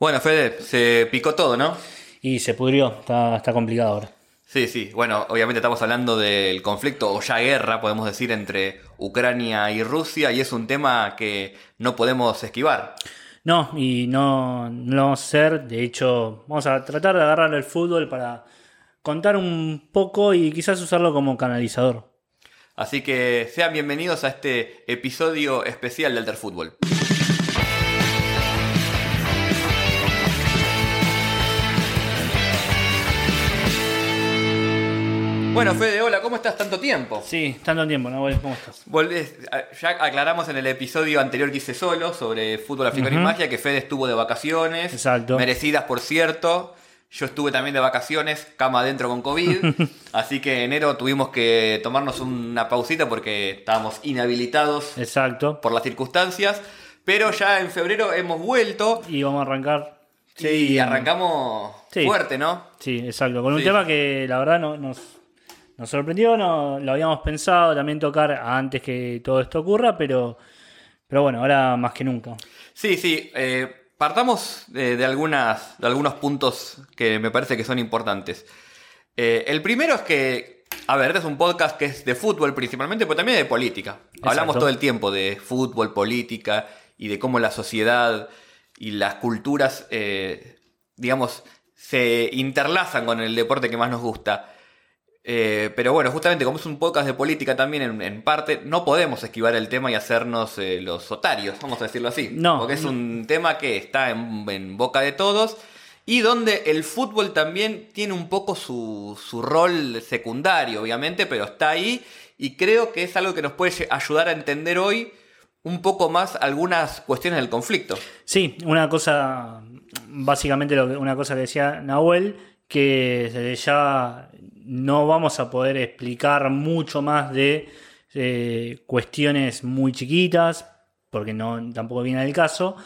Bueno, Fede, se picó todo, ¿no? Y se pudrió, está, está complicado ahora. Sí, sí. Bueno, obviamente estamos hablando del conflicto o ya guerra, podemos decir, entre Ucrania y Rusia y es un tema que no podemos esquivar. No, y no, no lo vamos a hacer. De hecho, vamos a tratar de agarrar el fútbol para contar un poco y quizás usarlo como canalizador. Así que sean bienvenidos a este episodio especial del Fútbol. Bueno, Fede, hola, ¿cómo estás? ¿Tanto tiempo? Sí, tanto tiempo, ¿no? ¿Cómo estás? ya aclaramos en el episodio anterior que hice solo sobre fútbol africano y magia que Fede estuvo de vacaciones. Exacto. Merecidas, por cierto. Yo estuve también de vacaciones, cama adentro con COVID. así que en enero tuvimos que tomarnos una pausita porque estábamos inhabilitados. Exacto. Por las circunstancias. Pero ya en febrero hemos vuelto. Y vamos a arrancar. Sí, y arrancamos fuerte, ¿no? Sí, exacto. Con un tema que la verdad no, nos nos sorprendió, no lo habíamos pensado también tocar antes que todo esto ocurra, pero, pero bueno, ahora más que nunca. Sí, sí. Eh, partamos de, algunas, de algunos puntos que me parece que son importantes. Eh, el primero es que, a ver, este es un podcast que es de fútbol principalmente, pero también de política. Hablamos todo el tiempo de fútbol, política y de cómo la sociedad y las culturas, eh, digamos, se interlazan con el deporte que más nos gusta. Eh, pero bueno, justamente como es un podcast de política también en, parte, no podemos esquivar el tema y hacernos eh, los otarios, vamos a decirlo así. No. Porque es un tema que está en, boca de todos y donde el fútbol también tiene un poco su, su rol secundario, obviamente, pero está ahí y creo que es algo que nos puede ayudar a entender hoy un poco más algunas cuestiones del conflicto. Sí, una cosa, básicamente lo que, una cosa que decía Nahuel, que ya no vamos a poder explicar mucho más de eh, cuestiones muy chiquitas, porque no, tampoco viene el caso,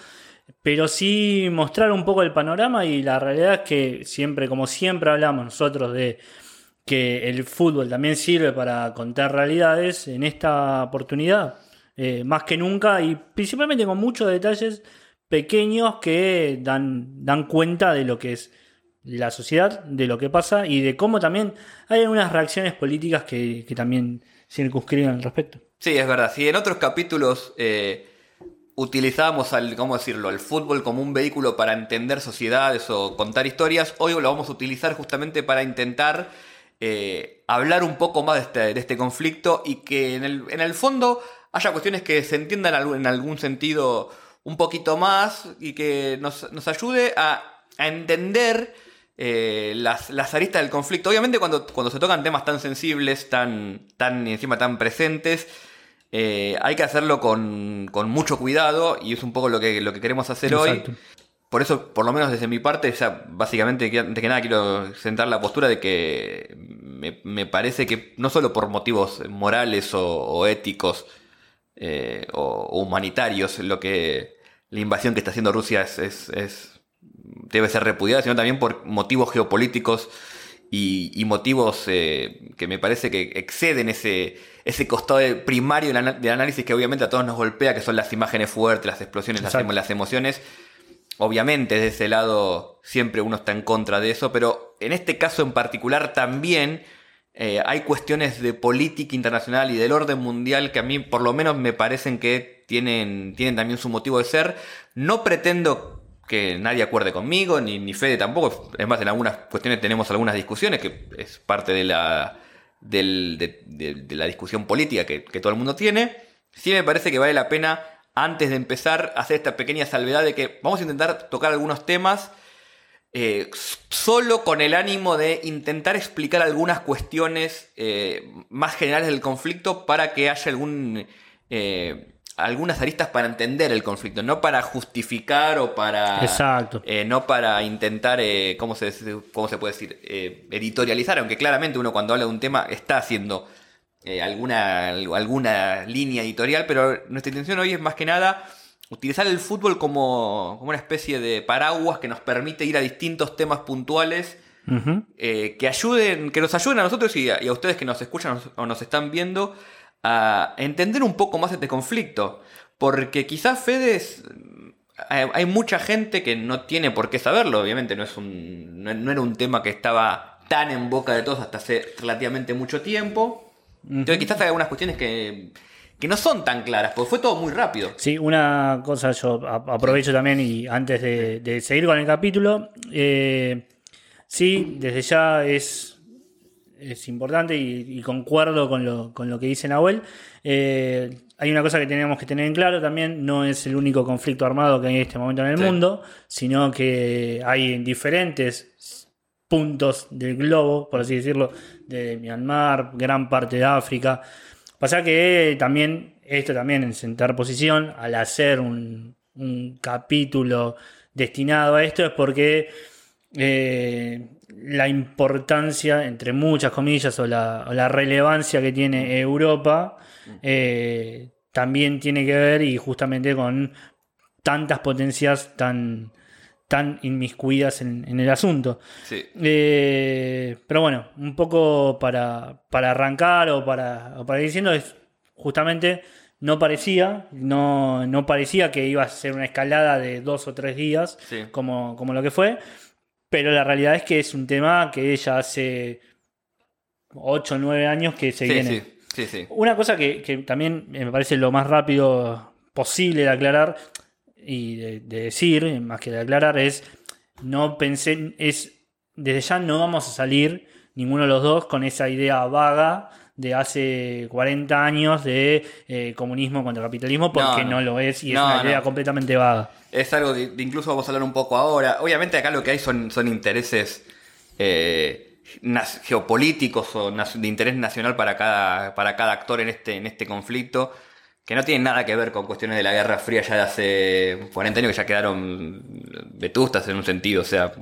pero sí mostrar un poco el panorama y la realidad es que siempre, como siempre hablamos nosotros de que el fútbol también sirve para contar realidades, en esta oportunidad, eh, más que nunca, y principalmente con muchos detalles pequeños que dan, dan cuenta de lo que es la sociedad, de lo que pasa y de cómo también hay algunas reacciones políticas que, también circunscriben al respecto. Sí, es verdad. Si en otros capítulos eh, utilizábamos al, ¿cómo decirlo?, el fútbol como un vehículo para entender sociedades o contar historias, hoy lo vamos a utilizar justamente para intentar eh, hablar un poco más de este, de este conflicto y que en el, en el, fondo haya cuestiones que se entiendan en algún sentido un poquito más y que nos, nos ayude a, a entender eh, las, aristas del conflicto. Obviamente cuando, cuando se tocan temas tan sensibles, tan, tan encima tan presentes, eh, hay que hacerlo con, mucho cuidado y es un poco lo que, lo que queremos hacer hoy. Por eso, por lo menos desde mi parte, ya básicamente, antes que nada, quiero sentar la postura de que me, parece que no solo por motivos morales o, éticos eh, o, humanitarios, lo que la invasión que está haciendo Rusia es debe ser repudiada, sino también por motivos geopolíticos y, motivos eh, que me parece que exceden ese, ese costado primario del, análisis que obviamente a todos nos golpea, que son las imágenes fuertes, las explosiones, las, las, emociones. Obviamente, de ese lado siempre uno está en contra de eso, pero en este caso en particular también eh, hay cuestiones de política internacional y del orden mundial que a mí por lo menos me parecen que tienen, tienen también su motivo de ser. No pretendo que nadie acuerde conmigo, ni, ni Fede tampoco. Es más, en algunas cuestiones tenemos algunas discusiones, que es parte de la, de, la discusión política que, todo el mundo tiene. Sí me parece que vale la pena, antes de empezar, hacer esta pequeña salvedad de que vamos a intentar tocar algunos temas eh, solo con el ánimo de intentar explicar algunas cuestiones eh, más generales del conflicto para que haya algún... Eh, algunas aristas para entender el conflicto, no para justificar o para... Exacto. Eh, no para intentar, eh, ¿cómo, se, ¿cómo se puede decir? Eh, editorializar, aunque claramente uno cuando habla de un tema está haciendo alguna, alguna línea editorial, pero nuestra intención hoy es más que nada utilizar el fútbol como, como una especie de paraguas que nos permite ir a distintos temas puntuales. que ayuden, que nos ayuden a nosotros y a, y a ustedes que nos escuchan o nos están viendo a entender un poco más este conflicto. Porque quizás Fede hay, hay mucha gente que no tiene por qué saberlo, obviamente no, es un, no, no era un tema que estaba tan en boca de todos hasta hace relativamente mucho tiempo. Entonces quizás hay algunas cuestiones que, que no son tan claras, porque fue todo muy rápido. Sí, una cosa yo aprovecho también y antes de, de seguir con el capítulo, eh, sí, desde ya es, es importante y, y concuerdo con lo, con lo que dice Nahuel. Eh, hay una cosa que tenemos que tener en claro también, no es el único conflicto armado que hay en este momento en el Sí. mundo, sino que hay en diferentes puntos del globo, por así decirlo, de Myanmar, gran parte de África. Pasa que también, esto también en sentar posición, al hacer un, un capítulo destinado a esto, es porque eh, la importancia, entre muchas comillas, o la, o la relevancia que tiene Europa, eh, también tiene que ver y justamente con tantas potencias tan, tan inmiscuidas en, en el asunto. Sí. Eh, pero bueno, un poco para, para arrancar o para, o para ir diciendo, es justamente no parecía, no, no parecía que iba a ser una escalada de dos o tres días Sí. como, como lo que fue, pero la realidad es que es un tema que ya hace 8 o 9 años que se Sí, viene. sí, sí, sí. Una cosa que, que también me parece lo más rápido posible de aclarar y de, de decir, más que de aclarar, es no pensé, es desde ya no vamos a salir ninguno de los dos con esa idea vaga de hace 40 años de eh, comunismo contra capitalismo, porque No, no, no. lo es y es una idea completamente vaga. Es algo de, de incluso vamos a hablar un poco ahora. Obviamente acá lo que hay son, son intereses eh, geopolíticos o de interés nacional para cada, para cada actor en este, en este conflicto, que no tienen nada que ver con cuestiones de la Guerra Fría ya de hace 40 años que ya quedaron vetustas en un sentido. O sea,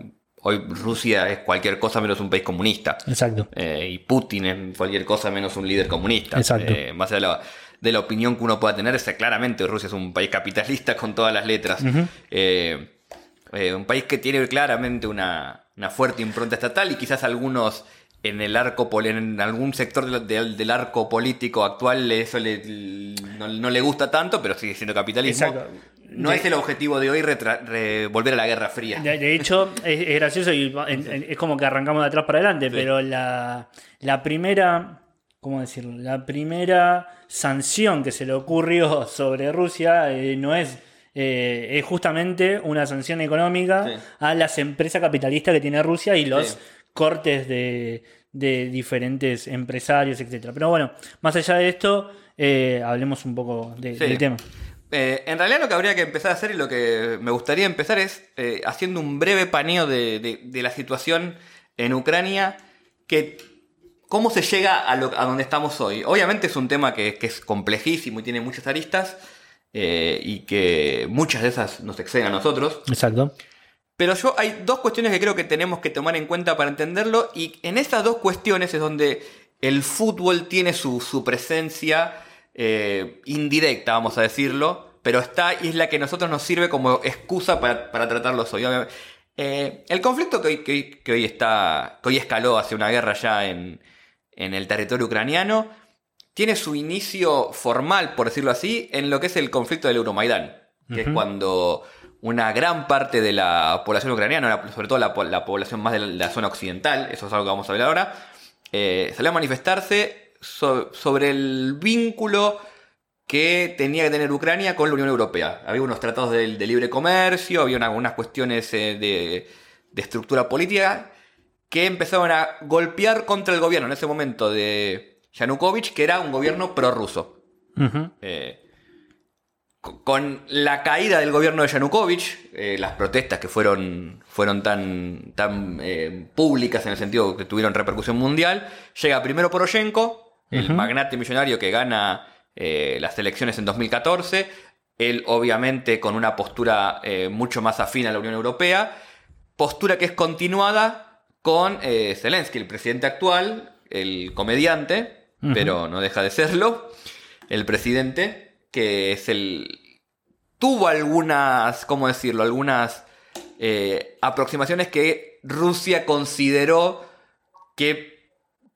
hoy Rusia es cualquier cosa menos un país comunista. Exacto. Eh, y Putin es cualquier cosa menos un líder comunista. Exacto. Eh, más allá de la, de la opinión que uno pueda tener, es claramente Rusia es un país capitalista con todas las letras. Eh, eh, un país que tiene claramente una, una fuerte impronta estatal y quizás algunos en el arco en algún sector del, del- del arco político actual eso le- no, no le gusta tanto, pero sigue siendo capitalismo. Exacto. No De- es el objetivo de hoy retra- re- volver a la Guerra Fría. De, de hecho, es, es gracioso y va- en- en- es como que arrancamos de atrás para adelante, Sí. pero la, la primera, ¿cómo decirlo? La primera sanción que se le ocurrió sobre Rusia eh, no es, eh, es justamente una sanción económica Sí. a las empresas capitalistas que tiene Rusia y los Sí. cortes de, de diferentes empresarios, etcétera. Pero bueno, más allá de esto, eh, hablemos un poco de- Sí. del tema. Eh, en realidad lo que habría que empezar a hacer y lo que me gustaría empezar es eh, haciendo un breve paneo de, de- de la situación en Ucrania, que cómo se llega a, lo- a donde estamos hoy. Obviamente es un tema que, que es complejísimo y tiene muchas aristas eh, y que muchas de esas nos exceden a nosotros. Exacto. Pero yo hay dos cuestiones que creo que tenemos que tomar en cuenta para entenderlo y en esas dos cuestiones es donde el fútbol tiene su, su presencia eh, indirecta, vamos a decirlo, pero está y es la que a nosotros nos sirve como excusa para, para tratarlos hoy. Eh, el conflicto que hoy, que, hoy- que hoy está, que hoy escaló hacia una guerra ya en, en el territorio ucraniano tiene su inicio formal, por decirlo así, en lo que es el conflicto del Euromaidán, que es cuando una gran parte de la población ucraniana, sobre todo la, po- la población más de la, la zona occidental, eso es algo que vamos a ver ahora, eh, salió a manifestarse so- sobre el vínculo que tenía que tener Ucrania con la Unión Europea. Había unos tratados de, de libre comercio, había una- algunas cuestiones eh, de, de estructura política que empezaron a golpear contra el gobierno en ese momento de Yanukovych, que era un gobierno prorruso. Eh, co- con la caída del gobierno de Yanukovych, eh, las protestas que fueron, fueron tan, tan públicas en el sentido que tuvieron repercusión mundial, llega primero Poroshenko, el magnate millonario que gana eh, las elecciones en 2014, él obviamente con una postura eh, mucho más afín a la Unión Europea, postura que es continuada con eh, Zelensky, el presidente actual, el comediante, pero no deja de serlo, el presidente, que es el... tuvo algunas, ¿cómo decirlo? Algunas aproximaciones que Rusia consideró que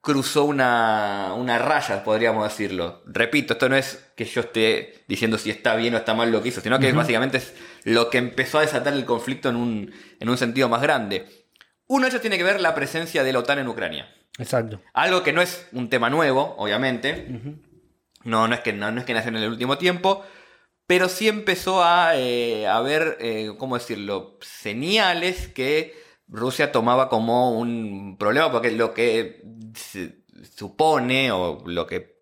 cruzó una, una raya, podríamos decirlo. Repito, esto no es que yo esté diciendo si está bien o está mal lo que hizo, sino que básicamente es lo que empezó a desatar el conflicto en un, en un sentido más grande. Uno de ellos tiene que ver la presencia de la OTAN en Ucrania. Exacto. Algo que no es un tema nuevo, obviamente. no, no, es que, no, es que nació en el último tiempo. Pero sí empezó a eh, haber, eh, ¿cómo decirlo?, señales que Rusia tomaba como un problema, porque lo que se supone, o lo que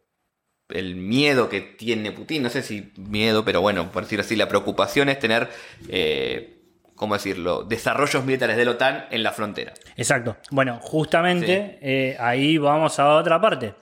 el miedo que tiene Putin, no sé si miedo, pero bueno, por decirlo así, la preocupación es tener eh, ¿cómo decirlo?, desarrollos militares de la OTAN en la frontera. Exacto. Bueno, justamente eh, ahí vamos a otra parte,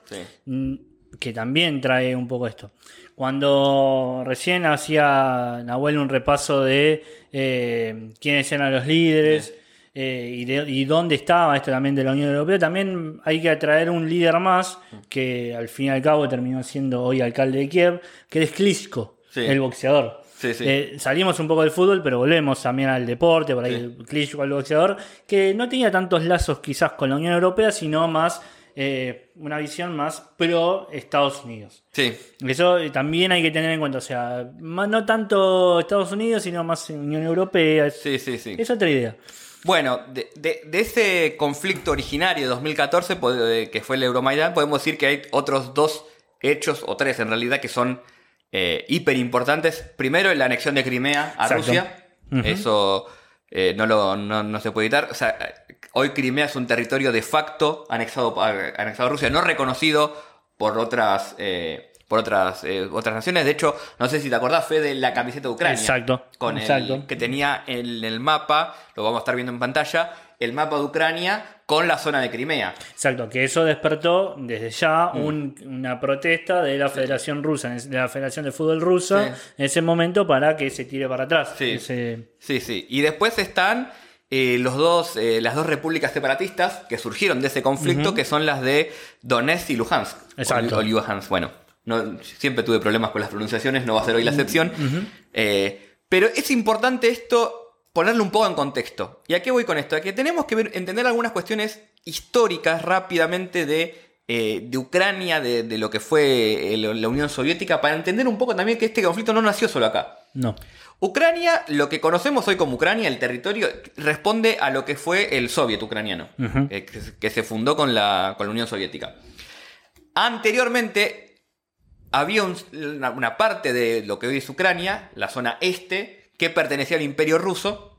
mm, que también trae un poco esto. Cuando recién hacía Nahuel un repaso de eh, quiénes eran los líderes eh, y, dónde estaba esto también de la Unión Europea, también hay que atraer un líder más, que al fin y al cabo terminó siendo hoy alcalde de Kiev, que es Klitschko, el boxeador. Eh, salimos un poco del fútbol, pero volvemos también al deporte, por ahí el cliché al boxeador, que no tenía tantos lazos quizás con la Unión Europea, sino más eh, una visión más pro Estados Unidos. Sí. Eso también hay que tener en cuenta, o sea, no tanto Estados Unidos, sino más Unión Europea. Sí, sí, sí. Es otra idea. Bueno, de, ese conflicto originario de 2014, que fue el Euromaidan, podemos decir que hay otros dos hechos, o tres en realidad, que son eh, hiper importantes. Primero, la anexión de Crimea a Rusia. Eso eh, no, lo, no, se puede evitar. O sea, hoy Crimea es un territorio de facto anexado, anexado a Rusia, no reconocido por otras. Eh, por otras, eh, otras naciones. De hecho, no sé si te acordás, fue de la camiseta de Ucrania. Exacto. Con exacto. que tenía en el mapa, lo vamos a estar viendo en pantalla, el mapa de Ucrania con la zona de Crimea. Exacto, que eso despertó desde ya mm. una protesta de la Federación Rusa, de la Federación de Fútbol Rusa, en ese momento para que se tire para atrás. Sí, sí, sí. Y después están eh, los dos, eh, las dos repúblicas separatistas que surgieron de ese conflicto, que son las de Donetsk y Luhansk. Exacto. O, Luhansk, bueno. No, siempre tuve problemas con las pronunciaciones, no va a ser hoy la excepción. Eh, pero es importante esto ponerlo un poco en contexto. ¿Y a qué voy con esto? A que tenemos que entender algunas cuestiones históricas rápidamente de, eh, Ucrania, de, lo que fue eh, la Unión Soviética, para entender un poco también que este conflicto no nació solo acá. No. Ucrania, lo que conocemos hoy como Ucrania, el territorio, responde a lo que fue el soviet ucraniano, eh, que, se fundó con la, con la Unión Soviética. Anteriormente, había una parte de lo que hoy es Ucrania, la zona este, que pertenecía al imperio ruso.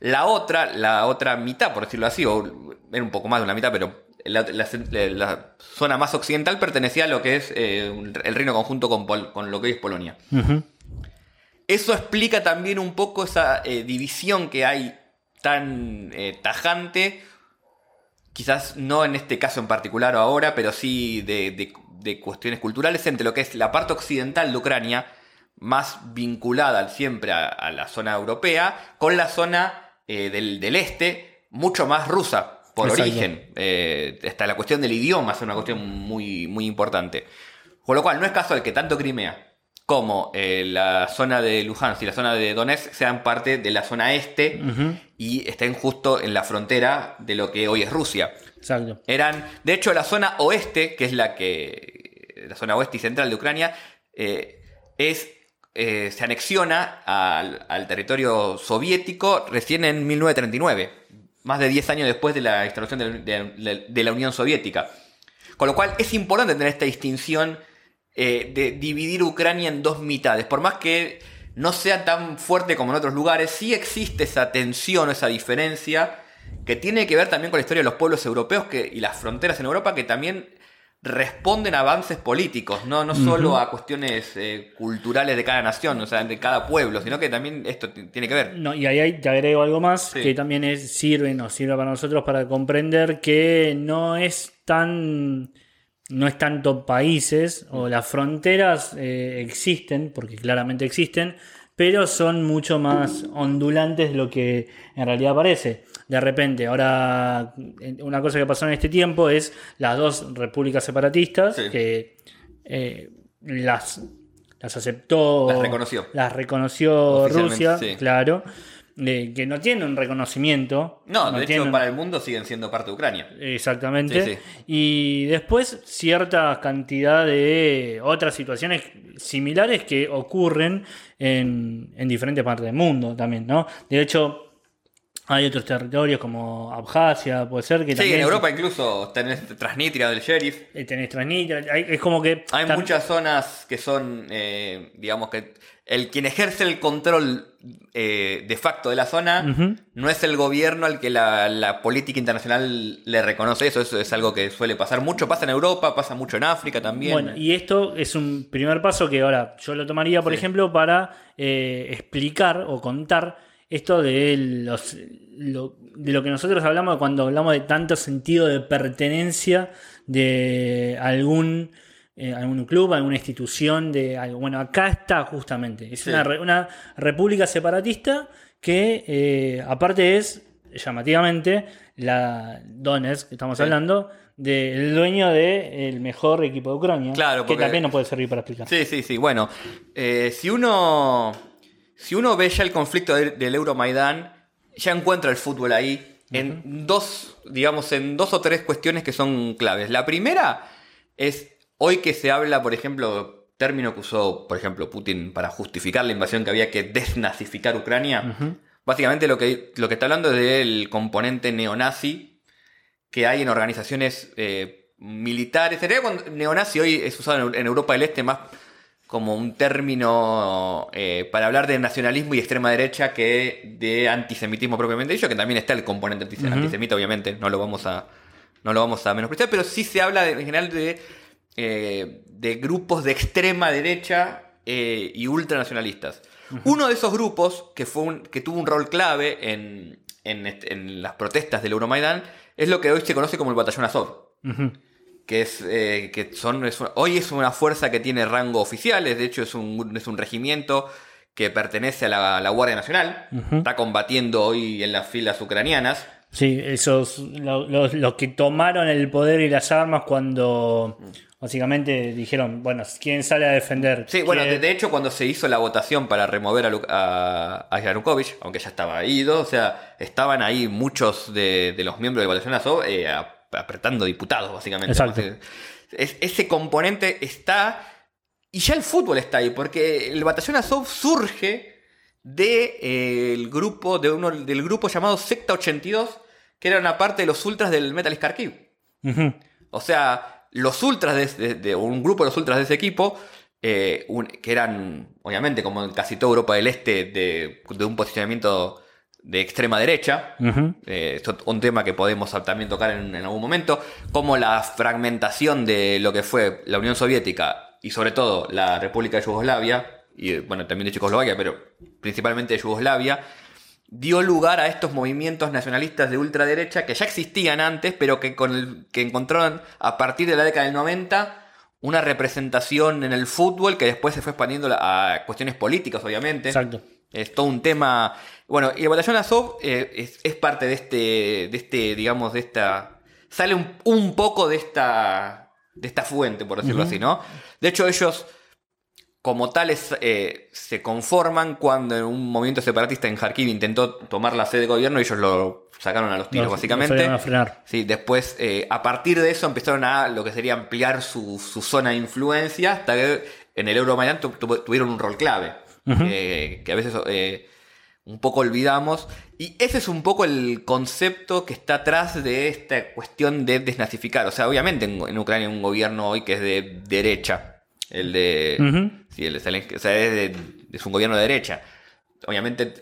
La otra, la otra mitad, por decirlo así, o era un poco más de una mitad, pero la, zona más occidental pertenecía a lo que es eh, el reino conjunto con, lo que hoy es Polonia. Eso explica también un poco esa eh, división que hay tan eh, tajante, quizás no en este caso en particular o ahora, pero sí de, de cuestiones culturales entre lo que es la parte occidental de Ucrania, más vinculada siempre a, la zona europea, con la zona eh, del, este, mucho más rusa por origen. Eh, hasta la cuestión del idioma es una cuestión muy, muy importante. Con lo cual, no es casual que tanto Crimea como eh, la zona de Luhansk y la zona de Donetsk sean parte de la zona este y estén justo en la frontera de lo que hoy es Rusia. Exacto. Eran, de hecho, la zona oeste, que es la que. La zona oeste y central de Ucrania, es eh, se anexiona al, territorio soviético recién en 1939, más de 10 años después de la instalación de, la Unión Soviética. Con lo cual es importante tener esta distinción eh, de dividir Ucrania en dos mitades. Por más que no sea tan fuerte como en otros lugares, sí existe esa tensión, esa diferencia, que tiene que ver también con la historia de los pueblos europeos que, y las fronteras en Europa, que también responden a avances políticos, no, no solo a cuestiones eh, culturales de cada nación, o sea, de cada pueblo, sino que también esto tiene que ver. No, y ahí te agrego algo más que también es, sirve, nos sirve para nosotros para comprender que no es tan no es tanto países o las fronteras eh, existen, porque claramente existen, pero son mucho más ondulantes de lo que en realidad parece de repente, ahora una cosa que pasó en este tiempo es las dos repúblicas separatistas que eh, las, las aceptó. Las reconoció. Las reconoció Rusia, claro. eh, que no tienen un reconocimiento. No, de hecho, para el mundo siguen siendo parte de Ucrania. Exactamente. Sí, sí. Y después cierta cantidad de otras situaciones similares que ocurren en, en diferentes partes del mundo también, ¿no? De hecho, hay otros territorios como Abjasia, puede ser que Sí, también... en Europa incluso tenés Transnistria del sheriff. eh, Tenés Transnistria, hay- es como que... Hay muchas zonas que son, eh, digamos que el quien ejerce el control eh, de facto de la zona no es el gobierno al que la, la política internacional le reconoce eso. Eso es algo que suele pasar mucho. Pasa en Europa, pasa mucho en África también. Bueno, y esto es un primer paso que ahora yo lo tomaría, por Sí. ejemplo, para eh, explicar o contar esto de, los, lo, de lo que nosotros hablamos cuando hablamos de tanto sentido de pertenencia de algún, eh, algún club, alguna institución. de algo. Bueno, acá está justamente. Es Sí. una, re- una república separatista que eh, aparte es llamativamente la Donetsk, que estamos Sí. hablando, del dueño del mejor equipo de Ucrania. Claro, que porque- también nos puede servir para explicar. Sí, sí, sí. Bueno, eh, si uno si uno ve ya el conflicto de- del Euromaidán, ya encuentra el fútbol ahí en dos, digamos, en dos o tres cuestiones que son claves. La primera es hoy que se habla, por ejemplo, término que usó, por ejemplo, Putin para justificar la invasión que había que desnazificar Ucrania. Básicamente lo que, lo que está hablando es del componente neonazi que hay en organizaciones eh, militares. En realidad, neonazi hoy es usado en, en Europa del Este más como un término eh, para hablar de nacionalismo y extrema derecha que de antisemitismo propiamente dicho, que también está el componente antis- antisemita, obviamente, no lo vamos a, no lo vamos a menospreciar, pero sí se habla de- en general de, eh, de grupos de extrema derecha eh, y ultranacionalistas. Uno de esos grupos que, fue un- que tuvo un rol clave en, en en las protestas del Euromaidán es lo que hoy se conoce como el Batallón Azov. Que es eh, que son es una- hoy es una fuerza que tiene rango oficial, es, de hecho es un, es un regimiento que pertenece a la, Guardia Nacional, está combatiendo hoy en las filas ucranianas. Sí, esos, lo- los, los que tomaron el poder y las armas cuando básicamente dijeron, bueno, ¿quién sale a defender? Sí, bueno, ¿Quién- de, de hecho cuando se hizo la votación para remover a, a, a Yanukovych, aunque ya estaba ido, o sea, estaban ahí muchos de, de los miembros del Batallón Azov eh, apretando diputados, básicamente. Exacto. Es- ese componente está y ya el fútbol está ahí, porque el Batallón Azov surge del grupo de uno del grupo llamado Secta 82, que era una parte de los ultras del Metal Kharkiv. Ujú. O sea, los ultras de, de- de- un grupo de los ultras de ese equipo, eh, un- que eran, obviamente, como en casi toda Europa del Este, de, de un posicionamiento de extrema derecha. Ujú. eh, esto es un tema que podemos también tocar en, en algún momento, como la fragmentación de lo que fue la Unión Soviética y sobre todo la República de Yugoslavia, y bueno, también de Checoslovaquia, pero principalmente de Yugoslavia, dio lugar a estos movimientos nacionalistas de ultraderecha que ya existían antes, pero que, con el- que encontraron a partir de la década del 90 una representación en el fútbol que después se fue expandiendo a cuestiones políticas, obviamente. Exacto. Es todo un tema. Bueno, y el Batallón Azov eh, es, es parte de este, de este, digamos, de esta. Sale un, un poco de esta, de esta fuente, por decirlo así, ¿no? De hecho, ellos, como tales, eh, se conforman cuando en un movimiento separatista en Kharkiv intentó tomar la sede de gobierno y ellos lo sacaron a los tiros, Los- básicamente. los a frenar. Sí, después, eh, a partir de eso, empezaron a lo que sería ampliar su, su zona de influencia hasta que en el Euromaidan tu- tu- tuvieron un rol clave, Eh, que a veces eh, un poco olvidamos. Y ese es un poco el concepto que está atrás de esta cuestión de desnazificar. O sea, obviamente en, en Ucrania hay un gobierno hoy que es de derecha. El de... Sí, el de Zelensky, o sea, es, de- es un gobierno de derecha. Obviamente,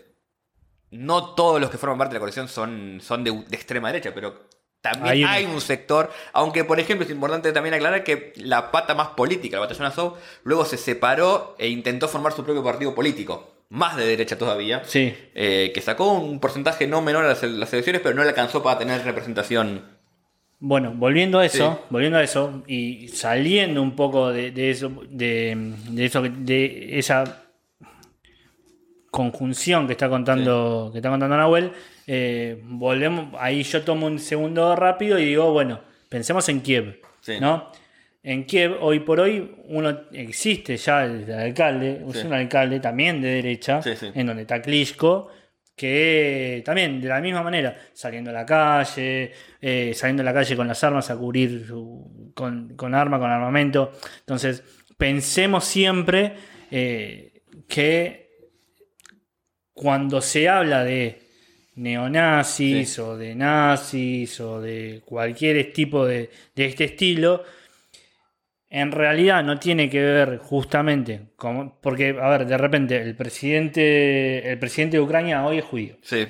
no todos los que forman parte de la coalición son, son de, de extrema derecha, pero también Hay hay, un- un sector, aunque por ejemplo es importante también aclarar que la pata más política, el Batallón Azov, luego se separó e intentó formar su propio partido político, más de derecha todavía, Sí. eh, que sacó un porcentaje no menor a las, las elecciones, pero no le alcanzó para tener representación. Bueno, volviendo a eso, Sí. volviendo a eso y saliendo un poco de, de eso, de, de eso, de esa conjunción que está contando, que está contando Nahuel, eh, volvemos, ahí yo tomo un segundo rápido y digo, bueno, pensemos en Kiev, Sí. ¿no? En Kiev, hoy por hoy, uno existe ya el, el alcalde, es un alcalde también de derecha, sí. en donde está Klitschko, que también de la misma manera, saliendo a la calle, eh, saliendo a la calle con las armas a cubrir su- con, con arma, con armamento. Entonces, pensemos siempre eh, que cuando se habla de neonazis Sí. o de nazis o de cualquier tipo de, de este estilo, en realidad no tiene que ver justamente con, porque, a ver, de repente el presidente, el presidente de Ucrania hoy es judío. Sí.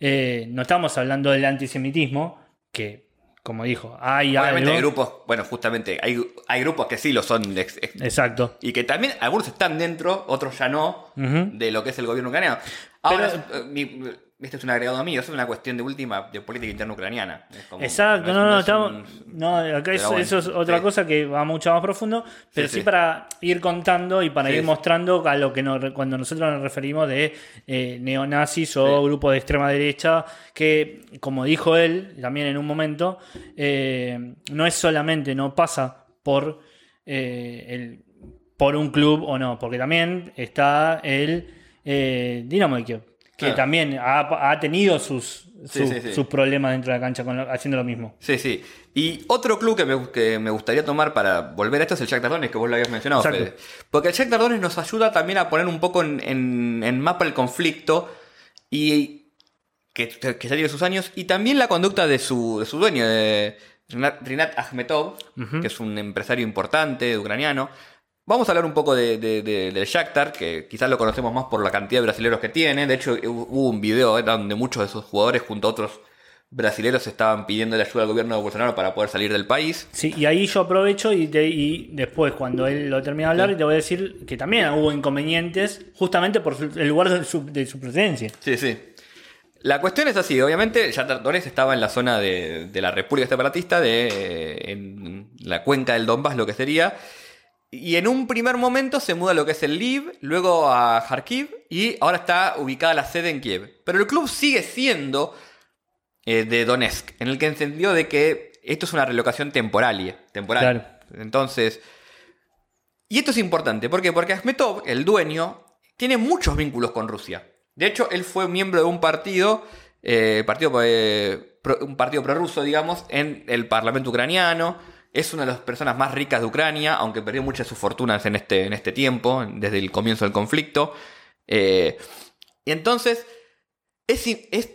Eh, no estamos hablando del antisemitismo, que, como dijo, hay Obviamente algo. hay grupos, bueno, justamente, hay, hay grupos que sí lo son ex- ex- Exacto. y que también algunos están dentro, otros ya no, de lo que es el gobierno ucraniano. Ahora, Pero- eh, mi- este es un agregado mío, eso es una cuestión de última de política interna ucraniana. Exacto, no, no, es estamos, un- no, acá eso, bueno, eso es otra sí. cosa que va mucho más profundo, pero sí, sí. para ir contando y para ir mostrando a lo que nos, cuando nosotros nos referimos de eh, neonazis o grupos de extrema derecha, que como dijo él también en un momento, eh, no es solamente, no pasa por, eh, el, por un club o no, porque también está el eh, Dinamo de Kiev, que Claro. también ha, ha tenido sus, sus- sí, sí. sus problemas dentro de la cancha con lo- haciendo lo mismo. Sí, sí. Y otro club que me, que me gustaría tomar para volver a esto es el Shakhtar Donetsk, que vos lo habías mencionado. Fede. Porque el Shakhtar Donetsk nos ayuda también a poner un poco en, en- en mapa el conflicto y que, que ya tiene sus años y también la conducta de su, de su dueño, de Rinat Akhmetov, que es un empresario importante ucraniano. Vamos a hablar un poco de, de- de- del Shakhtar, que quizás lo conocemos más por la cantidad de brasileños que tiene. De hecho, hubo un video eh, donde muchos de esos jugadores junto a otros brasileños estaban pidiendo ayuda al gobierno de Bolsonaro para poder salir del país. Sí, y ahí yo aprovecho y, te- y después, cuando él lo termine de hablar, Sí. te voy a decir que también hubo inconvenientes justamente por su- el lugar de su, de su presidencia. Sí, sí. La cuestión es así, obviamente, Shakhtar Donetsk estaba en la zona de, de la República Separatista, de, en la cuenca del Donbass, lo que sería. Y en un primer momento se muda a lo que es el Lviv, luego a Kharkiv y ahora está ubicada la sede en Kiev. Pero el club sigue siendo eh, de Donetsk, en el que entendió de que esto es una relocación temporal. temporal. Entonces, y esto es importante, ¿por qué? Porque Akhmetov, el dueño, tiene muchos vínculos con Rusia. De hecho, él fue miembro de un partido, eh, partido eh, pro- un partido prorruso, digamos, en el Parlamento ucraniano. Es una de las personas más ricas de Ucrania, aunque perdió muchas de sus fortunas en este, en este tiempo, desde el comienzo del conflicto. Eh, y entonces, es, es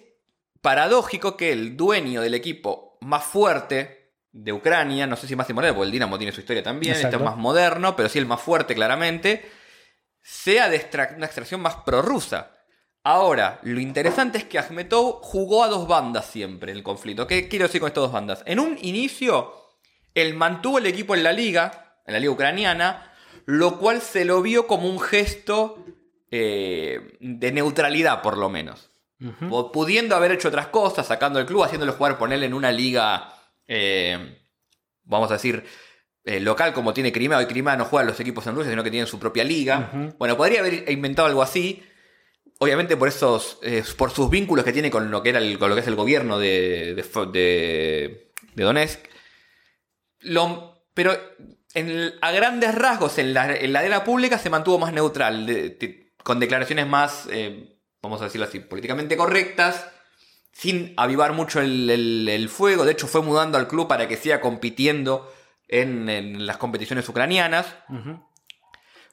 paradójico que el dueño del equipo más fuerte de Ucrania, no sé si más moderno, porque el Dinamo tiene su historia también, este Exacto. es más moderno, pero sí el más fuerte claramente, sea de extra- una extracción más prorrusa. Ahora, lo interesante es que Akhmetov jugó a dos bandas siempre en el conflicto. ¿Qué quiero decir con estas dos bandas? En un inicio, él mantuvo el equipo en la liga, en la liga ucraniana, lo cual se lo vio como un gesto eh, de neutralidad, por lo menos. Pudiendo haber hecho otras cosas, sacando el club, haciéndolo jugar, ponerle en una liga, eh, vamos a decir, eh, local como tiene Crimea. Hoy Crimea no juega los equipos en Rusia, sino que tienen su propia liga. Bueno, podría haber inventado algo así. Obviamente por esos, eh, por sus vínculos que tiene con lo que era el, con lo que es el gobierno de, de, de- de Donetsk. Lo- pero en el- a grandes rasgos, en la, en la arena pública se mantuvo más neutral, de- de- con declaraciones más, eh, vamos a decirlo así, políticamente correctas, sin avivar mucho el, el- el fuego. De hecho, fue mudando al club para que siga compitiendo en, en las competiciones ucranianas.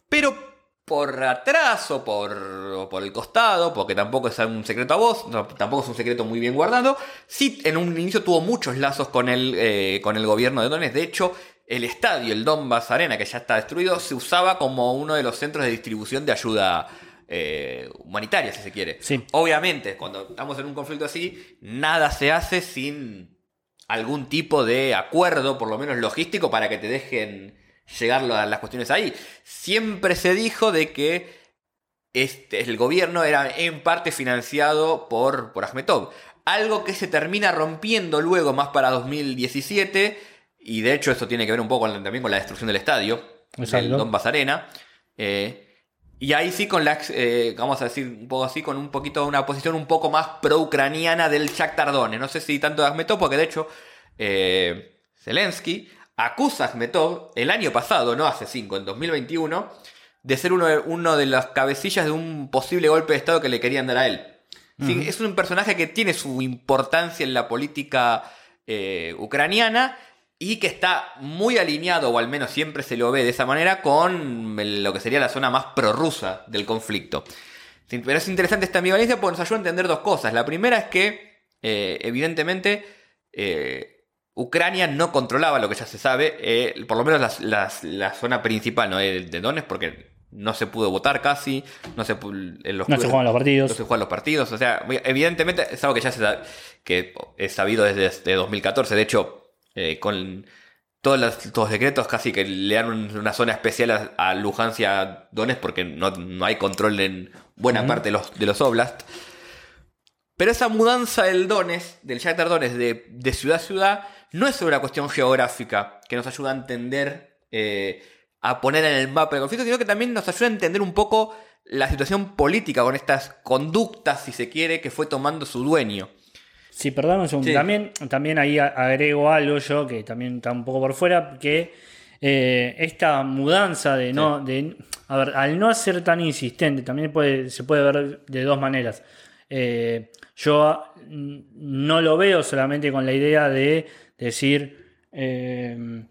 Pero por atrás o por, o por el costado, porque tampoco es un secreto a vos, no, tampoco es un secreto muy bien guardado, sí en un inicio tuvo muchos lazos con el, eh, con el gobierno de Donetsk. De hecho, el estadio, el Donbass Arena, que ya está destruido, se usaba como uno de los centros de distribución de ayuda eh, humanitaria, si se quiere. Sí. Obviamente, cuando estamos en un conflicto así, nada se hace sin algún tipo de acuerdo, por lo menos logístico, para que te dejen llegar la- las cuestiones ahí. Siempre se dijo de que este, el gobierno era en parte financiado por, por Akhmetov. Algo que se termina rompiendo luego más para 2017, y de hecho eso tiene que ver un poco también con la destrucción del estadio, del Donbass Arena. Eh, y ahí sí con la, eh, vamos a decir un poco así, con un poquito, una posición un poco más pro-ucraniana del Shakhtar Donetsk. No sé si tanto de Akhmetov, porque de hecho eh, Zelensky acusa a el año pasado, no hace cinco, en 2021, de ser uno de, uno de las cabecillas de un posible golpe de Estado que le querían dar a él. Sí, Es un personaje que tiene su importancia en la política eh, ucraniana y que está muy alineado, o al menos siempre se lo ve de esa manera, con lo que sería la zona más prorrusa del conflicto. Pero es interesante esta ambivalencia porque nos ayuda a entender dos cosas. La primera es que, eh, evidentemente, eh, Ucrania no controlaba lo que ya se sabe, eh, por lo menos las- las- la zona principal ¿no? Eh, de Donetsk, porque no se pudo votar casi, no se, en los No se juegan los partidos. no se juegan los partidos. O sea, evidentemente es algo que ya se que es sabido desde, desde 2014. De hecho, eh, con todos los, todos los decretos casi que le dan un- una zona especial a, a Luhansk y a Donetsk porque no, no hay control en buena parte de los, de los oblast. Pero esa mudanza del Donetsk, del Shakhtar Donetsk, de, de ciudad a ciudad, no es solo una cuestión geográfica que nos ayuda a entender, eh, a poner en el mapa el conflicto, sino que también nos ayuda a entender un poco la situación política con estas conductas, si se quiere, que fue tomando su dueño. Sí, perdón un segundo. Sí. También, también ahí agrego algo yo que también está un poco por fuera, que eh, esta mudanza de no, de, a ver, al no ser tan insistente, también puede, se puede ver de dos maneras. Eh, yo mm, no lo veo solamente con la idea de decir, eh,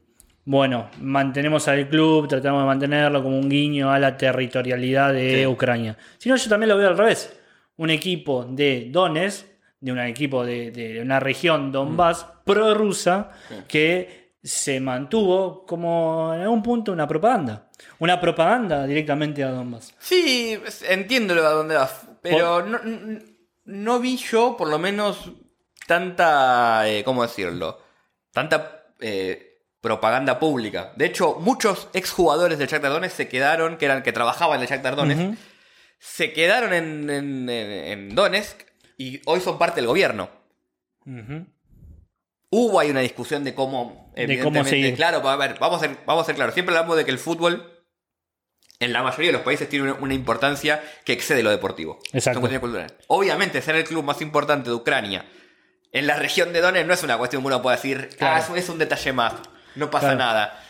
bueno, mantenemos al club, tratamos de mantenerlo como un guiño a la territorialidad de Sí. Ucrania, sino yo también lo veo al revés. Un equipo de Donetsk, de un equipo de, de una región Donbass prorrusa que se mantuvo como en algún punto una propaganda. Una propaganda directamente a Donbass. Sí, entiendo a dónde vas, pero no, no- no vi yo, por lo menos, tanta, eh, ¿cómo decirlo? Tanta eh, propaganda pública. De hecho, muchos exjugadores del Shakhtar Donetsk se quedaron, que eran que trabajaban en el Shakhtar Donetsk, Ujú. se quedaron en, en- Donetsk y hoy son parte del gobierno. Hubo ahí una discusión de cómo, De evidentemente, cómo seguir. claro, a ver, vamos a ser, vamos a ser claros. Siempre hablamos de que el fútbol en la mayoría de los países tiene una, importancia que excede lo deportivo. Exacto. Son. Obviamente, ser el club más importante de Ucrania en la región de Donetsk no es una cuestión que uno pueda decir, Claro. ah, es un- es un detalle más, no pasa Claro. nada.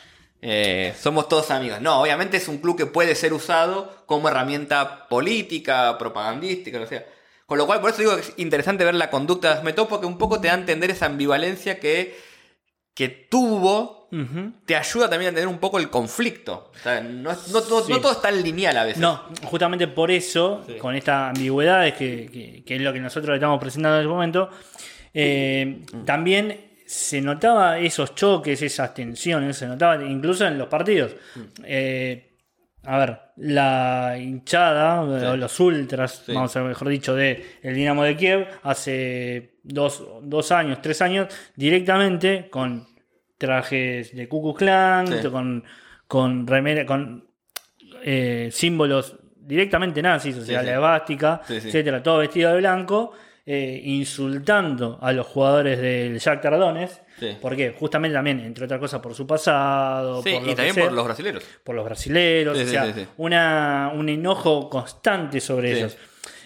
Eh, somos todos amigos. No, obviamente es un club que puede ser usado como herramienta política, propagandística, no sé. Con lo cual, por eso digo que es interesante ver la conducta de Asmetov, porque un poco te da a entender esa ambivalencia que, que tuvo, te ayuda también a entender un poco el conflicto. O sea, no, no todo- Sí. no todo es tan lineal a veces. No, justamente por eso, Sí. con esta ambigüedad, es que, que- que es lo que nosotros le estamos presentando en este momento, eh, también se notaba esos choques, esas tensiones, se notaba incluso en los partidos. Eh, a ver, la hinchada, Sí. o los ultras, Sí. vamos a ver, mejor dicho, de el Dinamo de Kiev, hace dos, dos años, tres años, directamente con trajes de Ku Sí. con, con remera, con eh, símbolos directamente nazis, o sea, la esvástica, etcétera, todo vestido de blanco, eh, insultando a los jugadores del Jack Tardones. Sí. ¿Por qué? Justamente también, entre otras cosas, por su pasado, Sí, por y también sea, por los brasileños. por los brasileros, Sí, o sea. Una, un enojo constante sobre ellos.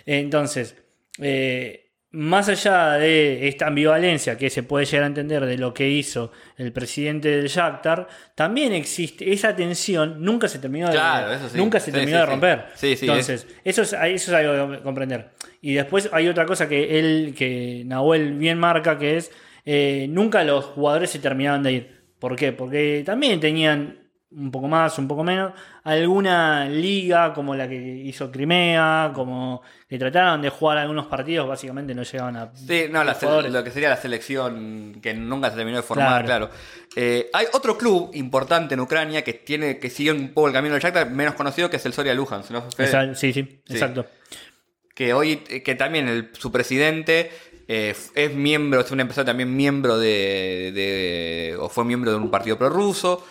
Entonces, eh, más allá de esta ambivalencia que se puede llegar a entender de lo que hizo el presidente del Shakhtar, también existe esa tensión, nunca se terminó de, Claro, sí. nunca se Sí, terminó sí, de romper. Sí, sí, Entonces, eso es, eso es algo que comprender. Y después hay otra cosa que él, que Nahuel bien marca, que es eh, nunca los jugadores se terminaban de ir. ¿Por qué? Porque también tenían un poco más, un poco menos, alguna liga como la que hizo Crimea, como que trataron de jugar algunos partidos, básicamente no llegaban a... Sí, no, la lo que sería la selección que nunca se terminó de formar, Claro. claro. Eh, hay otro club importante en Ucrania que tiene que sigue un poco el camino del Shakhtar, menos conocido, que es el Soria Luhansk, ¿no? Sí, sí, exacto. que hoy, eh, que también el, su presidente eh, es miembro, es un empresario también miembro de, de- o fue miembro de un partido prorruso,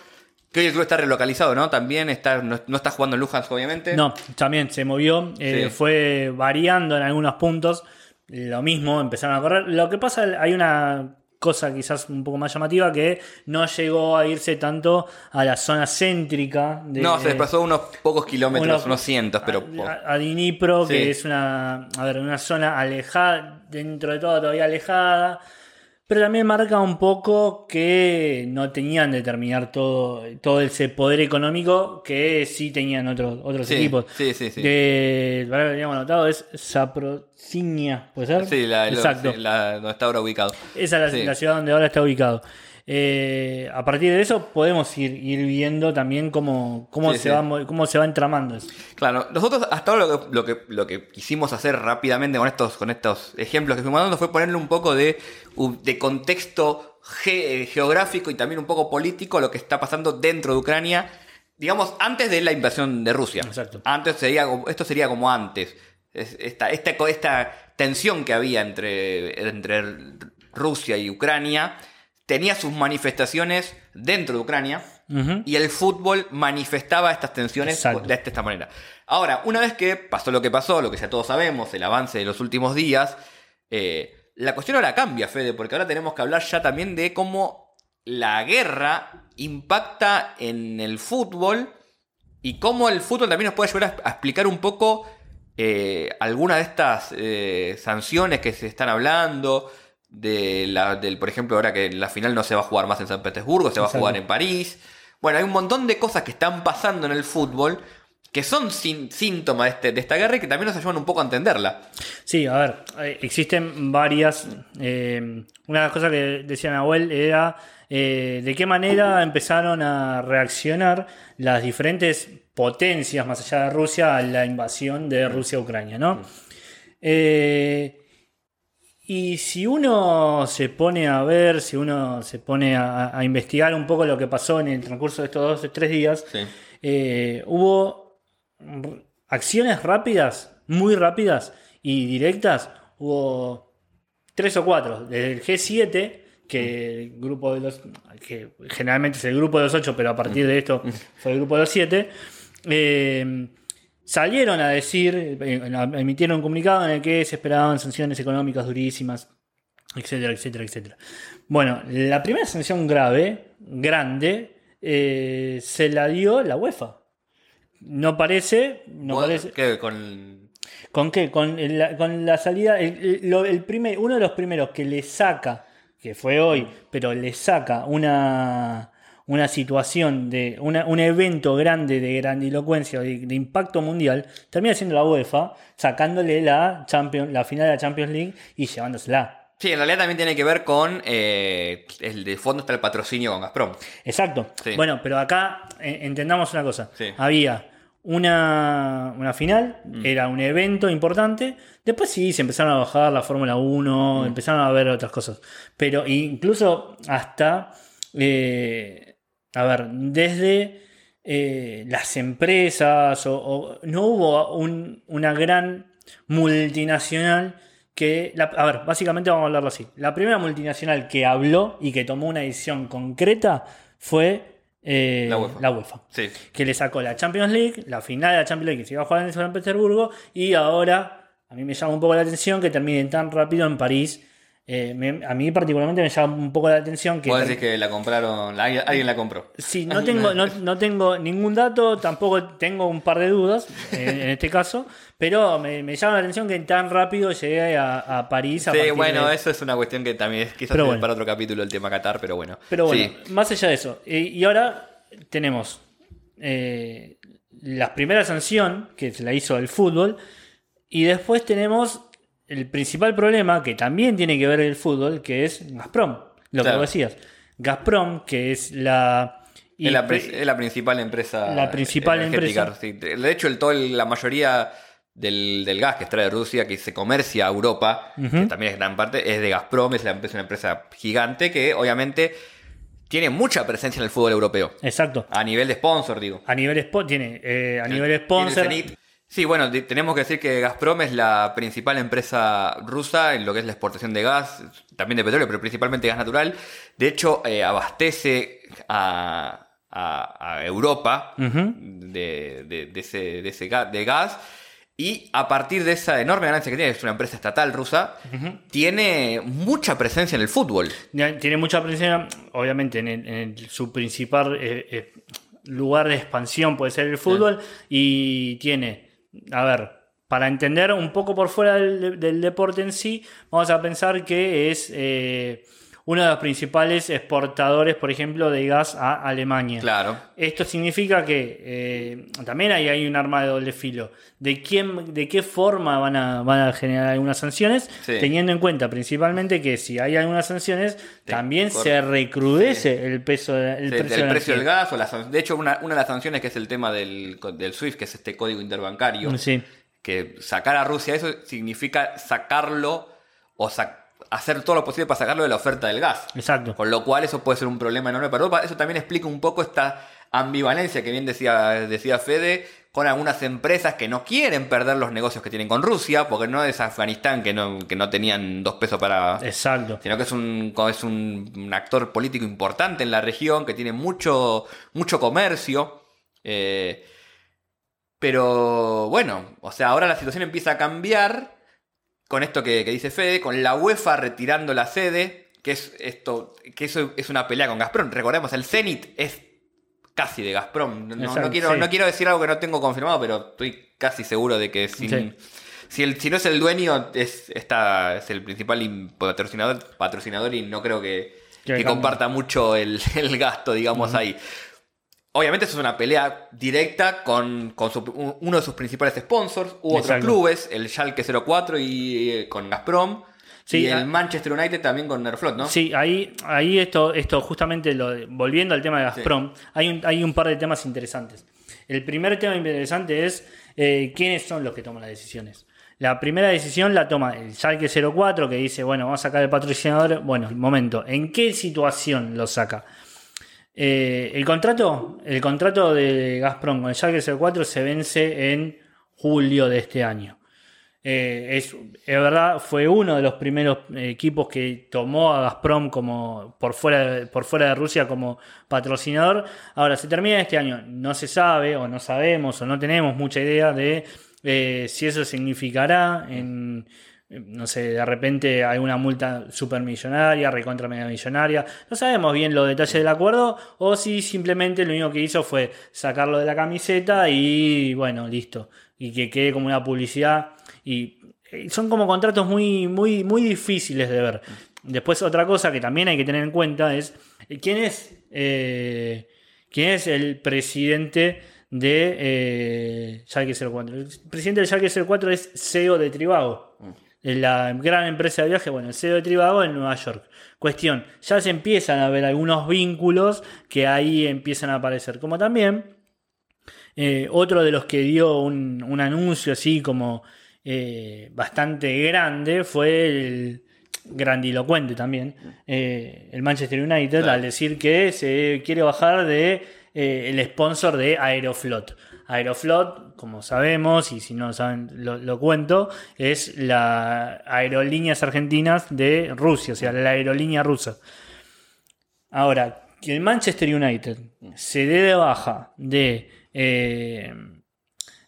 que hoy el club está relocalizado, ¿no? También está, no, no está jugando en Luhansk, obviamente. No, también se movió, eh, Sí. fue variando en algunos puntos. Lo mismo, empezaron a correr. Lo que pasa, hay una cosa quizás un poco más llamativa que no llegó a irse tanto a la zona céntrica. De, No, se desplazó unos pocos kilómetros, unos- unos cientos, pero... a, Sí. que es una, a ver, una zona alejada, dentro de todo todavía alejada, pero también marca un poco que no tenían de terminar todo, todo ese poder económico que sí tenían otros, otros Sí, equipos. sí, sí, sí. Que, para que lo habíamos notado, es Sapro, Patrocinio, ¿puede ser? Sí, la, Exacto. la- donde está ahora ubicado. Esa es la, Sí. la ciudad donde ahora está ubicado. Eh, a partir de eso podemos ir, ir viendo también cómo, cómo, Sí, se sí. Va, mo- cómo se va entramando eso. Claro, nosotros hasta ahora lo que, lo que, lo que quisimos hacer rápidamente con estos, con estos ejemplos que fuimos dando fue ponerle un poco de, de contexto ge- geográfico y también un poco político a lo que está pasando dentro de Ucrania, digamos, antes de la invasión de Rusia. Exacto. Antes sería, esto sería como antes. Es- Esta, esta, esta tensión que había entre, entre Rusia y Ucrania tenía sus manifestaciones dentro de Ucrania. Y el fútbol manifestaba estas tensiones Exacto. de esta manera. Ahora, una vez que pasó lo que pasó, lo que ya todos sabemos, el avance de los últimos días, eh, la cuestión ahora cambia, Fede, porque ahora tenemos que hablar ya también de cómo la guerra impacta en el fútbol y cómo el fútbol también nos puede ayudar a, a explicar un poco eh, algunas de estas eh, sanciones que se están hablando. De la, del, por ejemplo, ahora que la final no se va a jugar más en San Petersburgo, se va a jugar en París. Bueno, hay un montón de cosas que están pasando en el fútbol que son sin- síntomas de, este- de esta guerra y que también nos ayudan un poco a entenderla. Sí, a ver, eh, existen varias. eh, una de las cosas que decía Nahuel era eh, de qué manera empezaron a reaccionar las diferentes potencias más allá de Rusia a la invasión de Rusia a Ucrania, ¿no? Eh, y si uno se pone a ver, si uno se pone a, a investigar un poco lo que pasó en el transcurso de estos dos o tres días, eh, hubo acciones rápidas, muy rápidas y directas. Hubo tres o cuatro. Desde el G7, que el grupo de los. que generalmente es el grupo de los ocho, pero a partir de esto fue el grupo de los siete. eh, salieron a decir, eh, emitieron un comunicado en el que se esperaban sanciones económicas durísimas, etcétera, etcétera, etcétera. Bueno, la primera sanción grave, grande, eh, se la dio la UEFA. No parece, no parece. que con ¿Con qué? Con la, con la salida, el, el- lo- el primer, uno de los primeros que le saca, que fue hoy, pero le saca una, una situación de una- un evento grande de grandilocuencia, de, de impacto mundial, termina siendo la UEFA, sacándole la, Champions, la final de la Champions League y llevándosela. Sí, en realidad también tiene que ver con. eh, el de fondo está el patrocinio con Gazprom. Exacto. Sí. Bueno, pero acá eh, entendamos una cosa. Sí. Había una, una final, Mm. era un evento importante. Después sí, se empezaron a bajar la Fórmula 1, Mm. empezaron a ver otras cosas. Pero incluso hasta, eh, a ver, desde eh, las empresas, o, o- no hubo un- una gran multinacional que, la- a ver, básicamente vamos a hablarlo así. La primera multinacional que habló y que tomó una decisión concreta fue eh, La UEFA. la UEFA Sí. que le sacó la Champions League, la final de la Champions League que se iba a jugar en San Petersburgo, y ahora a mí me llama un poco la atención que termine tan rápido en París. Eh, me- a mí particularmente me llama un poco la atención que... Vos decís que la compraron. Alguien, alguien la compró. Sí, no tengo, no, no tengo ningún dato, tampoco tengo un par de dudas en, en este caso, pero me, me llama la atención que tan rápido llegue a, a París. A Sí, bueno, de- eso es una cuestión que también es quizás bueno. para otro capítulo el tema Qatar, pero bueno. Pero bueno, Sí. más allá de eso. Y, y ahora tenemos eh, la primera sanción que se la hizo el fútbol. Y después tenemos el principal problema que también tiene que ver el fútbol, que es Gazprom. Lo Claro. que vos decías. Gazprom, que es la. Es la, es la principal empresa. La principal energética, sí. De hecho, el, todo el- la mayoría del, del gas que extrae Rusia, que se comercia a Europa, que también es gran parte, es de Gazprom, es, la, es una empresa gigante que obviamente tiene mucha presencia en el fútbol europeo. Exacto. A nivel de sponsor, digo. A nivel tiene eh, a nivel sponsor. Sí, bueno, tenemos que decir que Gazprom es la principal empresa rusa en lo que es la exportación de gas, también de petróleo, pero principalmente gas natural. De hecho, eh, abastece a, a- a Europa de, de- de ese, de ese ga- de gas. Y a partir de esa enorme ganancia que tiene, es una empresa estatal rusa, tiene mucha presencia en el fútbol. Tiene mucha presencia, obviamente, en, el- en el- su principal eh, eh, lugar de expansión puede ser el fútbol. Y tiene, a ver, para entender un poco por fuera del, deporte en sí, vamos a pensar que es eh, uno de los principales exportadores, por ejemplo, de gas a Alemania. Claro. Esto significa que eh, también hay, hay un arma de doble filo. ¿De, quién, de qué forma van a, van a generar algunas sanciones? Sí. Teniendo en cuenta principalmente que si hay algunas sanciones, Te también se recrudece el, peso, el Sí, precio, del precio del gas o la san- de hecho una, una de las sanciones que es el tema del, del SWIFT que es este código interbancario Sí, que sacar a Rusia eso significa sacarlo o sa- hacer todo lo posible para sacarlo de la oferta del gas exacto. con lo cual eso puede ser un problema enorme para Europa eso también explica un poco esta ambivalencia que bien decía, decía Fede con algunas empresas que no quieren perder los negocios que tienen con Rusia porque no es Afganistán que no, que no tenían dos pesos para, Exacto. sino que es un, es un, un actor político importante en la región, que tiene mucho, mucho comercio. eh, pero bueno, o sea, ahora la situación empieza a cambiar con esto que, que dice Fede, con la UEFA retirando la sede, que es esto, que eso es una pelea con Gazprom. Recordemos, el Zenit es casi de Gazprom. No, quiero, sí. no quiero decir algo que no tengo confirmado, pero estoy casi seguro de que sin, Sí. si, el, si no es el dueño, es, está, es el principal patrocinador, patrocinador y no creo que, Que comparta mucho el, el gasto, digamos, ahí. Obviamente eso es una pelea directa con, con su- un- uno de sus principales sponsors. Hubo Exacto. otros clubes, el Schalke 04 y eh, con Gazprom. Sí, y el ah. Manchester United también con Nerflot, ¿no? Sí, ahí, ahí esto, esto justamente lo, volviendo al tema de Gazprom, hay, un, hay un par de temas interesantes. El primer tema interesante es eh, quiénes son los que toman las decisiones. La primera decisión la toma el Schalke 04 que dice, bueno, vamos a sacar el patrocinador. Bueno, momento, ¿en qué situación lo saca? Eh, el contrato, el contrato de Gazprom con el Schalke 04 se vence en julio de este año. Eh, es, es verdad, fue uno de los primeros eh, equipos que tomó a Gazprom como por fuera, de, por fuera de Rusia como patrocinador. Ahora, se termina este año, no se sabe o no sabemos o no tenemos mucha idea de si eso significará en, no sé, de repente alguna multa supermillonaria, recontra mega millonaria. No sabemos bien los detalles del acuerdo o si simplemente lo único que hizo fue sacarlo de la camiseta y bueno, listo. Y que quede como una publicidad. Y eh, son como contratos muy, muy, muy difíciles de ver. Después otra cosa que también hay que tener en cuenta es eh, quién es, eh, quién es el presidente de eh, Schalke 04. El presidente de Schalke 04 es CEO de Tribago. La gran empresa de viaje, bueno, el CEO de Tribago en Nueva York. Cuestión, ya se empiezan a ver algunos vínculos que ahí empiezan a aparecer. Como también eh, otro de los que dio un, un anuncio así como eh, bastante grande fue el grandilocuente también, eh, el Manchester United, Claro. al decir que se quiere bajar de el sponsor de Aeroflot. Aeroflot, como sabemos, y si no lo saben, lo, cuento, es la aerolíneas argentinas de Rusia, o sea, la aerolínea rusa. Ahora, que el Manchester United se dé de baja de, eh,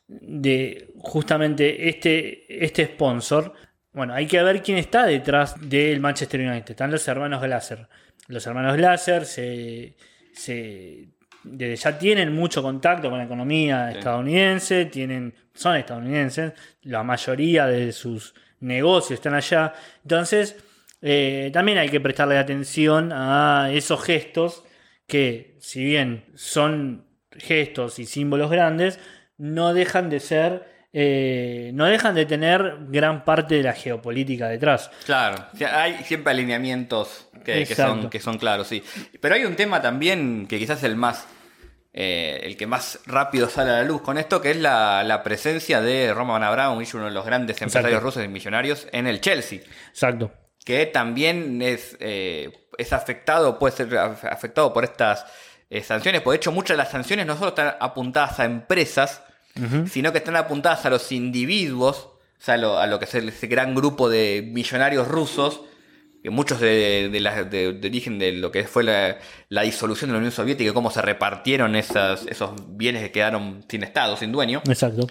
de justamente este, este sponsor, bueno, hay que ver quién está detrás del Manchester United. Están los hermanos Glaser. Los hermanos Glaser se, se- desde ya tienen mucho contacto con la economía Sí. estadounidense, tienen, son estadounidenses, la mayoría de sus negocios están allá. Entonces, eh, también hay que prestarle atención a esos gestos que, si bien son gestos y símbolos grandes, no dejan de ser, eh, no dejan de tener gran parte de la geopolítica detrás. Claro, hay siempre alineamientos que, son, que son claros, sí. Pero hay un tema también que quizás es el más, eh, el que más rápido sale a la luz con esto, que es la, la presencia de Roman Abramovich, uno de los grandes empresarios Exacto. rusos y millonarios, en el Chelsea. Exacto. que también es, eh, es afectado, puede ser af- afectado por estas eh, sanciones. Por hecho, muchas de las sanciones no solo están apuntadas a empresas, sino que están apuntadas a los individuos, o sea, a lo, a lo que es ese gran grupo de millonarios rusos, que muchos de, de la- de- de origen de lo que fue la, la disolución de la Unión Soviética y cómo se repartieron esas, esos bienes que quedaron sin Estado, sin dueño Exacto.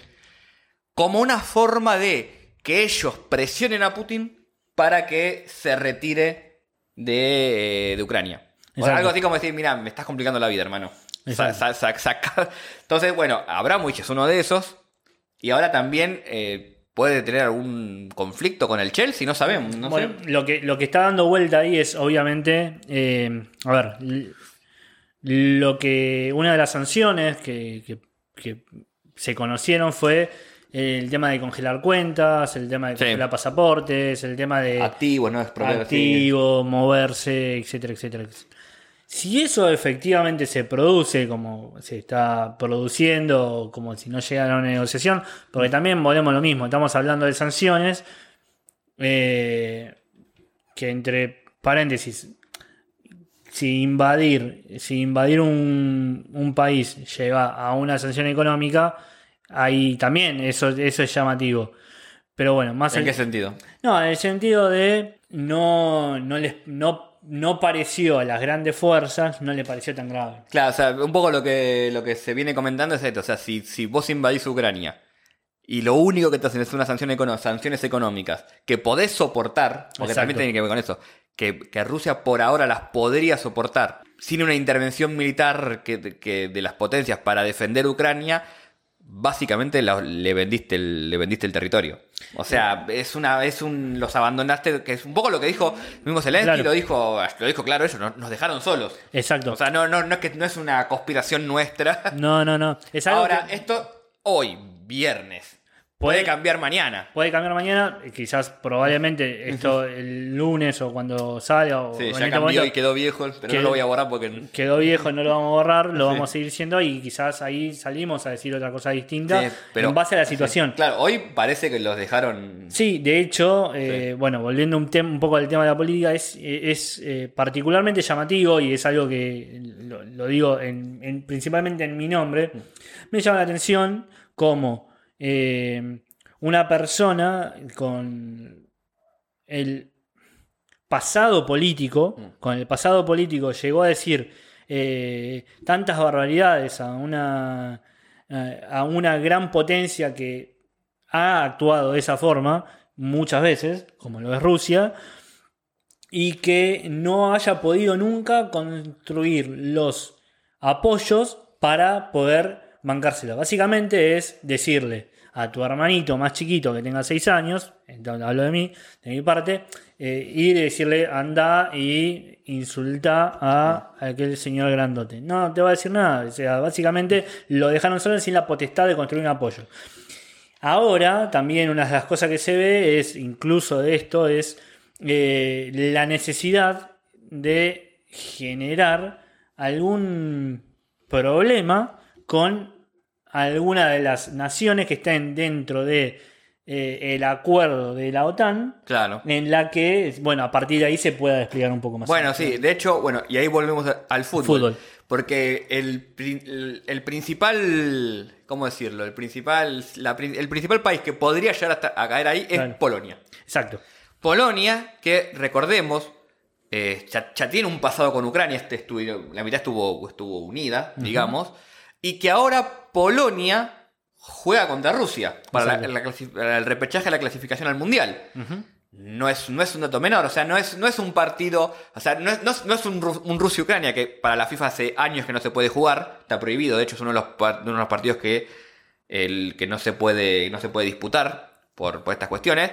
como una forma de que ellos presionen a Putin para que se retire de, eh, Ucrania. O algo así como decir, mira, me estás complicando la vida, hermano. Sa- Exacto. sa- sa- saca- Entonces, bueno, Abramovich es uno de esos. Y ahora también, eh, puede tener algún conflicto con el Chelsea, no sabemos. No Bueno, sé. lo que, lo que está dando vuelta ahí es obviamente, eh, a ver, lo que una de las sanciones que, que- que se conocieron fue el tema de congelar cuentas, el tema de Sí. congelar pasaportes, el tema de Activo, ¿no? Es propio- activo, moverse, etcétera, etcétera. etcétera. Si eso efectivamente se produce como se está produciendo, como si no llegara a una negociación, porque también volvemos a lo mismo, estamos hablando de sanciones, eh, que entre paréntesis, si invadir, si invadir un, un país lleva a una sanción económica, ahí también eso, eso es llamativo. Pero bueno, más ¿En el- qué sentido? no, en el sentido de no, no, les, no, no pareció a las grandes fuerzas, no le pareció tan grave. Claro, o sea, un poco lo que, lo que se viene comentando es esto. O sea, si, si vos invadís Ucrania y lo único que te hacen es una sanción econo- sanciones económicas que podés soportar, porque Exacto. también tiene que ver con eso, que, que Rusia por ahora las podría soportar sin una intervención militar que, que de las potencias para defender Ucrania, básicamente la- le, vendiste el, le vendiste el territorio. O sea, es una es un los abandonaste, que es un poco lo que dijo mismo Zelensky, Claro. lo dijo lo dijo claro ellos, nos, nos dejaron solos. Exacto. O sea, no, no, no es que no es una conspiración nuestra. no, no, no. Es algo Ahora, que esto hoy, viernes. Puede cambiar mañana. puede cambiar mañana, quizás probablemente esto el lunes o cuando salga o Sí, ya este cambió momento y quedó viejo, pero que- no lo voy a borrar porque. quedó viejo, no lo vamos a borrar, lo Sí. vamos a seguir siendo y quizás ahí salimos a decir otra cosa distinta Sí, pero- en base a la situación. Claro, hoy parece que los dejaron. Sí, de hecho, eh, bueno, volviendo un, poco al tema de la política, es, es eh, particularmente llamativo y es algo que lo, lo digo en, en- principalmente en mi nombre. Me llama la atención como eh, una persona con el pasado político, con el pasado político llegó a decir eh, tantas barbaridades a una, a una gran potencia que ha actuado de esa forma muchas veces, como lo es Rusia, y que no haya podido nunca construir los apoyos para poder bancárselo. Básicamente es decirle a tu hermanito más chiquito que tenga 6 años, entonces hablo de mí, de mi parte, eh, y decirle anda y insulta a aquel señor grandote. No te va a decir nada, o sea, básicamente lo dejaron solo sin la potestad de construir un apoyo. Ahora, también una de las cosas que se ve es, incluso de esto, es eh, la necesidad de generar algún problema con alguna de las naciones que estén dentro de eh, el acuerdo de la OTAN, Claro. en la que, bueno, a partir de ahí se pueda desplegar un poco más. Bueno, sí, de hecho, bueno, y ahí volvemos al fútbol. Fútbol. Porque el, el, el principal, ¿cómo decirlo? El principal, la el principal país que podría llegar hasta a caer ahí es Claro. Polonia. Exacto. Polonia, que recordemos, eh, ya, ya tiene un pasado con Ucrania, este estuvo- la mitad estuvo, estuvo unida, digamos, y que ahora Polonia juega contra Rusia para, la- Exacto. la clasi- para el repechaje de la clasificación al Mundial. No es, no es un dato menor, o sea, no es, no es un partido, o sea, no es, no es- no es un, un Rusia-Ucrania que para la FIFA hace años que no se puede jugar, está prohibido, de hecho es uno de los, uno de los partidos que, el, que no, se puede, no se puede disputar por, por estas cuestiones,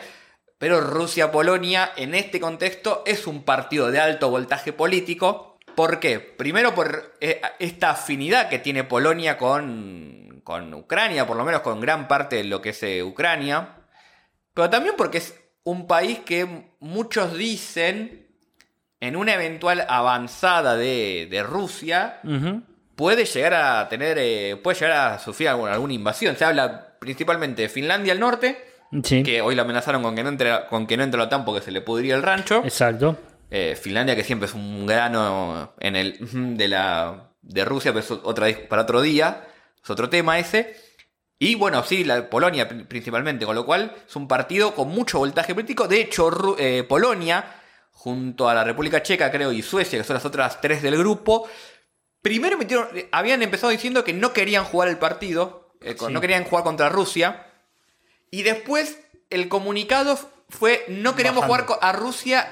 pero Rusia-Polonia en este contexto es un partido de alto voltaje político. ¿Por qué? Primero por eh, esta afinidad que tiene Polonia con, con Ucrania, por lo menos con gran parte de lo que es eh, Ucrania. Pero también porque es un país que muchos dicen en una eventual avanzada de, de Rusia puede llegar a tener, eh, puede llegar a sufrir alguna, alguna invasión. Se habla principalmente de Finlandia al norte, Sí, que hoy lo amenazaron con que no entre, con que no entre la OTAN porque se le pudría el rancho. exacto. Eh, Finlandia que siempre es un grano en el de la de Rusia, pero es otra para otro día, es otro tema ese. Y bueno, sí, la Polonia pri- principalmente, con lo cual es un partido con mucho voltaje político. De hecho, Ru- eh, Polonia, junto a la República Checa, creo, y Suecia, que son las otras tres del grupo, primero metieron- eh, habían empezado diciendo que no querían jugar el partido, eh, Sí. no querían jugar contra Rusia. Y después el comunicado fue no queremos Bajando. jugar a Rusia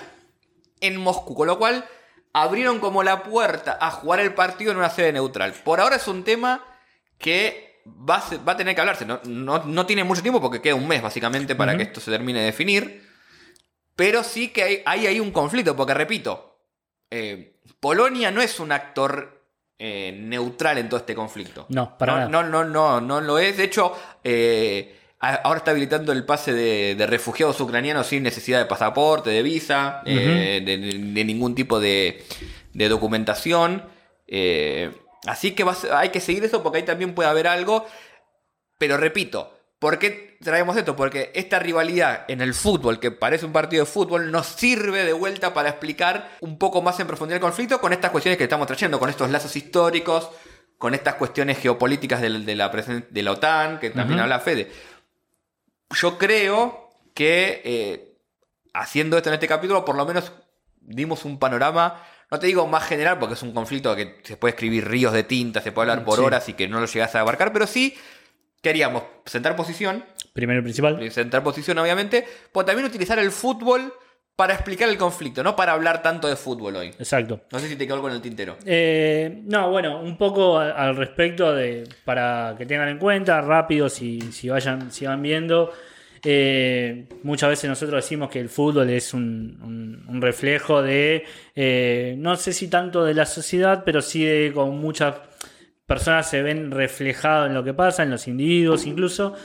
en Moscú, con lo cual abrieron como la puerta a jugar el partido en una sede neutral. Por ahora es un tema que va a, va a tener que hablarse. No, no, tiene mucho tiempo porque queda un mes básicamente para que esto se termine de definir. Pero sí que hay, hay ahí un conflicto, porque repito, eh, Polonia no es un actor eh, neutral en todo este conflicto. No, para no, no, no, no, lo es. De hecho, eh, ahora está habilitando el pase de, refugiados ucranianos sin necesidad de pasaporte, de visa, de, ningún tipo de, documentación. así que hay que seguir eso porque ahí también puede haber algo. Pero repito, ¿Por qué traemos esto? Porque esta rivalidad en el fútbol, que parece un partido de fútbol, nos sirve de vuelta para explicar un poco más en profundidad el conflicto con estas cuestiones que estamos trayendo, con estos lazos históricos, con estas cuestiones geopolíticas de, la, de la OTAN, que también habla Fede. Yo creo que eh, haciendo esto en este capítulo, por lo menos dimos un panorama no te digo más general porque es un conflicto que se puede escribir ríos de tinta, se puede hablar por horas y que no lo llegas a abarcar, pero sí queríamos sentar posición. Primero y principal. Sentar posición, obviamente, pero también utilizar el fútbol para explicar el conflicto, no para hablar tanto de fútbol hoy. Exacto. No sé si te quedó algo en el tintero. Eh, no, bueno, un poco al respecto de para que tengan en cuenta, rápido, si, si vayan, si van viendo. Eh, muchas veces nosotros decimos que el fútbol es un, reflejo de, eh, no sé si tanto de la sociedad, pero sí de con muchas personas se ven reflejados en lo que pasa, en los individuos incluso.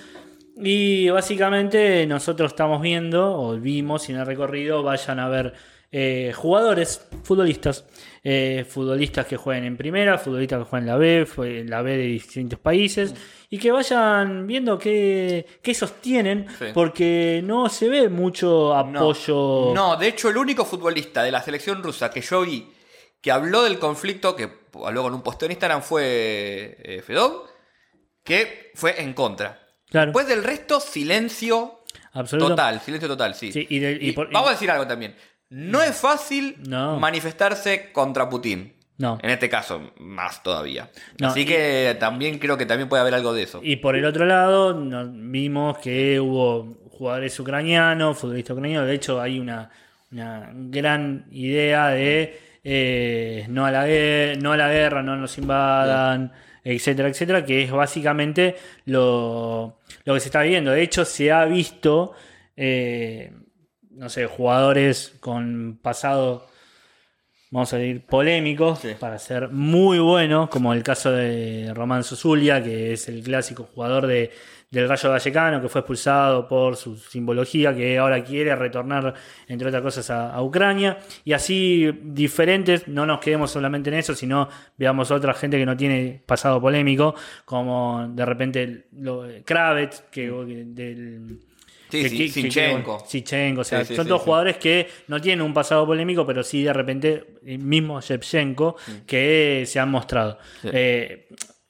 Y básicamente nosotros estamos viendo, o vimos en el recorrido, vayan a ver eh, jugadores, futbolistas, eh, futbolistas que jueguen en primera, futbolistas que jueguen en la B, en la B de distintos países, y que vayan viendo qué, sostienen, porque no se ve mucho apoyo. no, de hecho el único futbolista de la selección rusa que yo vi que habló del conflicto, que habló con un posteo en Instagram, fue eh, Fedov, que fue en contra. Después del resto, silencio total, silencio total, sí. vamos a decir algo también. No es fácil manifestarse contra Putin. No. En este caso, más todavía. Así que también creo que también puede haber algo de eso. Y por el otro lado, vimos que hubo jugadores ucranianos, futbolistas ucranianos. De hecho, hay una, una gran idea de eh, no, a la no a la guerra, no nos invadan, etcétera, etcétera, que es básicamente lo, que se está viendo. De hecho, se ha visto, eh, no sé, jugadores con pasado, vamos a decir, polémicos, para ser muy buenos, como el caso de Román Sosulia, que es el clásico jugador de del Rayo Vallecano, que fue expulsado por su simbología, que ahora quiere retornar, entre otras cosas, a, Ucrania. Y así diferentes, no nos quedemos solamente en eso, sino veamos otra gente que no tiene pasado polémico, como de repente lo, Kravets, que del... Sí, Sichenko. Sichenko, o sea, son todos jugadores que no tienen un pasado polémico, pero sí de repente, mismo Shevchenko, mm. que se han mostrado. Eh,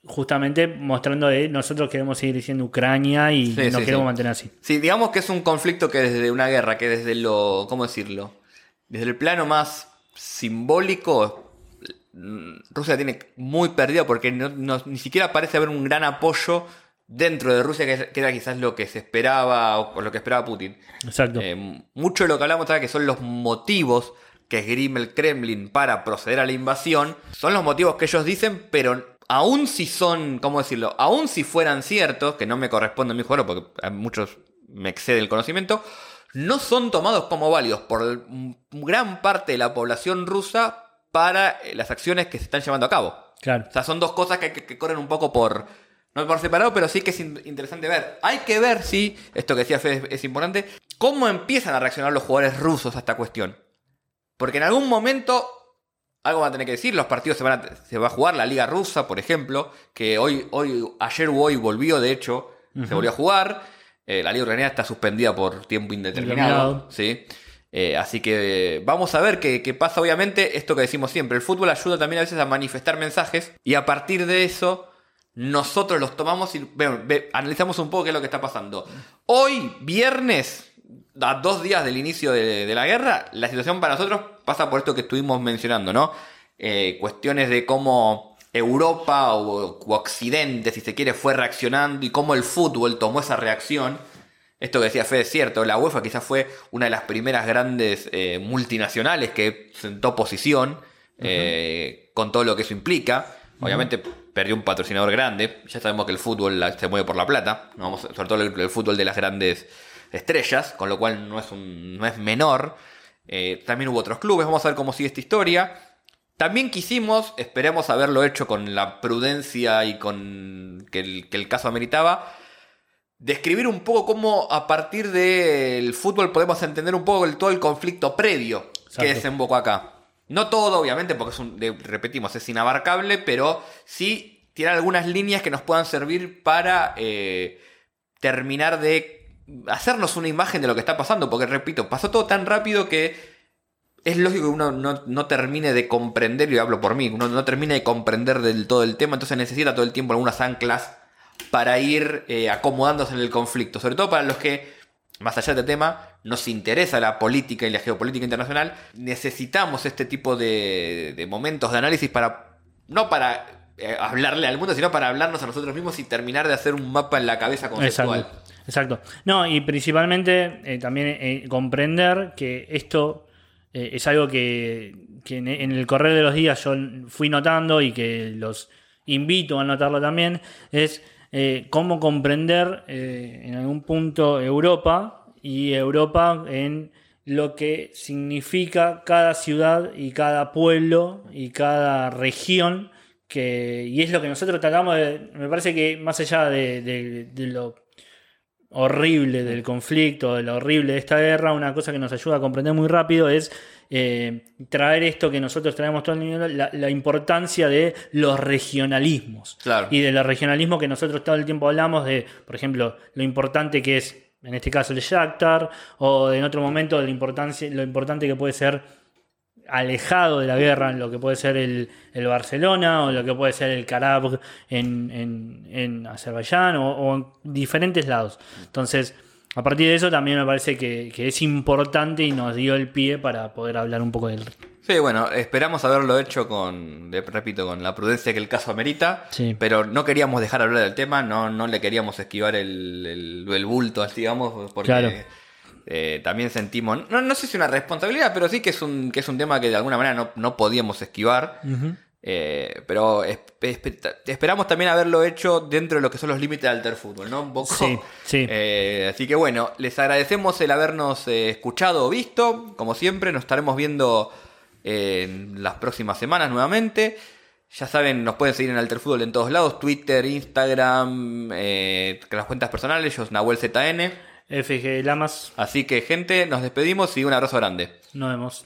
justamente mostrando que nosotros queremos seguir diciendo Ucrania y nos queremos mantener así. Sí, digamos que es un conflicto que desde una guerra, que desde lo, ¿cómo decirlo? Desde el plano más simbólico, mm, Rusia tiene muy perdido porque ni siquiera parece haber un gran apoyo dentro de Rusia, que, era quizás lo que se esperaba o lo que esperaba Putin. Exacto. Eh, mucho de lo que hablamos ahora que son los motivos que esgrime el Kremlin para proceder a la invasión, son los motivos que ellos dicen, pero aún si son, ¿cómo decirlo? Aún si fueran ciertos, que no me corresponde a mi juego porque a muchos me excede el conocimiento, no son tomados como válidos por gran parte de la población rusa para eh, las acciones que se están llevando a cabo. Claro. O sea, son dos cosas que, corren un poco por, no por separado, pero sí que es interesante ver. Hay que ver si, esto que decía Fede es importante, cómo empiezan a reaccionar los jugadores rusos a esta cuestión. Porque en algún momento algo van a tener que decir. Los partidos se, van a, se va a jugar. La Liga Rusa, por ejemplo, que hoy, hoy ayer o hoy volvió, de hecho, se volvió a jugar. Eh, la Liga Ucraniana está suspendida por tiempo indeterminado. ¿sí? Eh, así que vamos a ver qué, pasa. Obviamente, esto que decimos siempre, el fútbol ayuda también a veces a manifestar mensajes y a partir de eso nosotros los tomamos y analizamos un poco qué es lo que está pasando. Hoy, viernes, a dos días del inicio de, la guerra, la situación para nosotros pasa por esto que estuvimos mencionando, ¿no? Eh, cuestiones de cómo Europa o, Occidente, si se quiere, fue reaccionando y cómo el fútbol tomó esa reacción. Esto que decía Fede es cierto, la UEFA quizás fue una de las primeras grandes eh, multinacionales que sentó posición eh, con todo lo que eso implica. Obviamente perdió un patrocinador grande. Ya sabemos que el fútbol se mueve por la plata, Vamos, sobre todo el, fútbol de las grandes estrellas, con lo cual no es, un, no es menor. Eh, también hubo otros clubes, vamos a ver cómo sigue esta historia. También quisimos, esperemos haberlo hecho con la prudencia y con que el, que el caso ameritaba, describir un poco cómo a partir del fútbol podemos entender un poco el, todo el conflicto previo que desembocó acá. No todo, obviamente, porque es un, repetimos, es inabarcable, pero sí tiene algunas líneas que nos puedan servir para eh, terminar de hacernos una imagen de lo que está pasando, porque repito, pasó todo tan rápido que es lógico que uno no, termine de comprender, y hablo por mí, uno no termine de comprender del todo el tema, entonces necesita todo el tiempo algunas anclas para ir eh, acomodándose en el conflicto. Sobre todo para los que, más allá del tema, nos interesa la política y la geopolítica internacional, necesitamos este tipo de, momentos de análisis para, no para eh, hablarle al mundo, sino para hablarnos a nosotros mismos y terminar de hacer un mapa en la cabeza conceptual. No, y principalmente eh, también comprender que esto es algo que, en el correr de los días yo fui notando y que los invito a notarlo también, es eh, cómo comprender eh, en algún punto Europa y Europa en lo que significa cada ciudad y cada pueblo y cada región. Que, y es lo que nosotros tratamos de. Me parece que más allá de lo horrible del conflicto, de lo horrible de esta guerra, una cosa que nos ayuda a comprender muy rápido es eh, traer esto que nosotros traemos todo el niño, la, importancia de los regionalismos. Y de los regionalismos que nosotros todo el tiempo hablamos de, por ejemplo, lo importante que es, en este caso, el Shakhtar, o en otro momento, de la importancia, lo importante que puede ser alejado de la guerra en lo que puede ser el, Barcelona o lo que puede ser el Karabakh en, en, Azerbaiyán o, en diferentes lados. Entonces, a partir de eso también me parece que, es importante y nos dio el pie para poder hablar un poco del... Sí, bueno, esperamos haberlo hecho con, repito, con la prudencia que el caso amerita, pero no queríamos dejar hablar del tema, no, no le queríamos esquivar el, el, bulto, digamos, porque... Eh, también sentimos, no, no sé si una responsabilidad, pero sí que es un, que es un tema que de alguna manera no, podíamos esquivar. Eh, pero esperamos también haberlo hecho dentro de lo que son los límites del alter fútbol, ¿no? Un poco. Sí, eh, así que bueno, les agradecemos el habernos escuchado o visto. Como siempre, nos estaremos viendo en las próximas semanas nuevamente. Ya saben, nos pueden seguir en Alter Fútbol en todos lados: Twitter, Instagram, las cuentas personales, yo Nahuel ZN. FG Lamas. Así que, gente, nos despedimos y un abrazo grande. Nos vemos.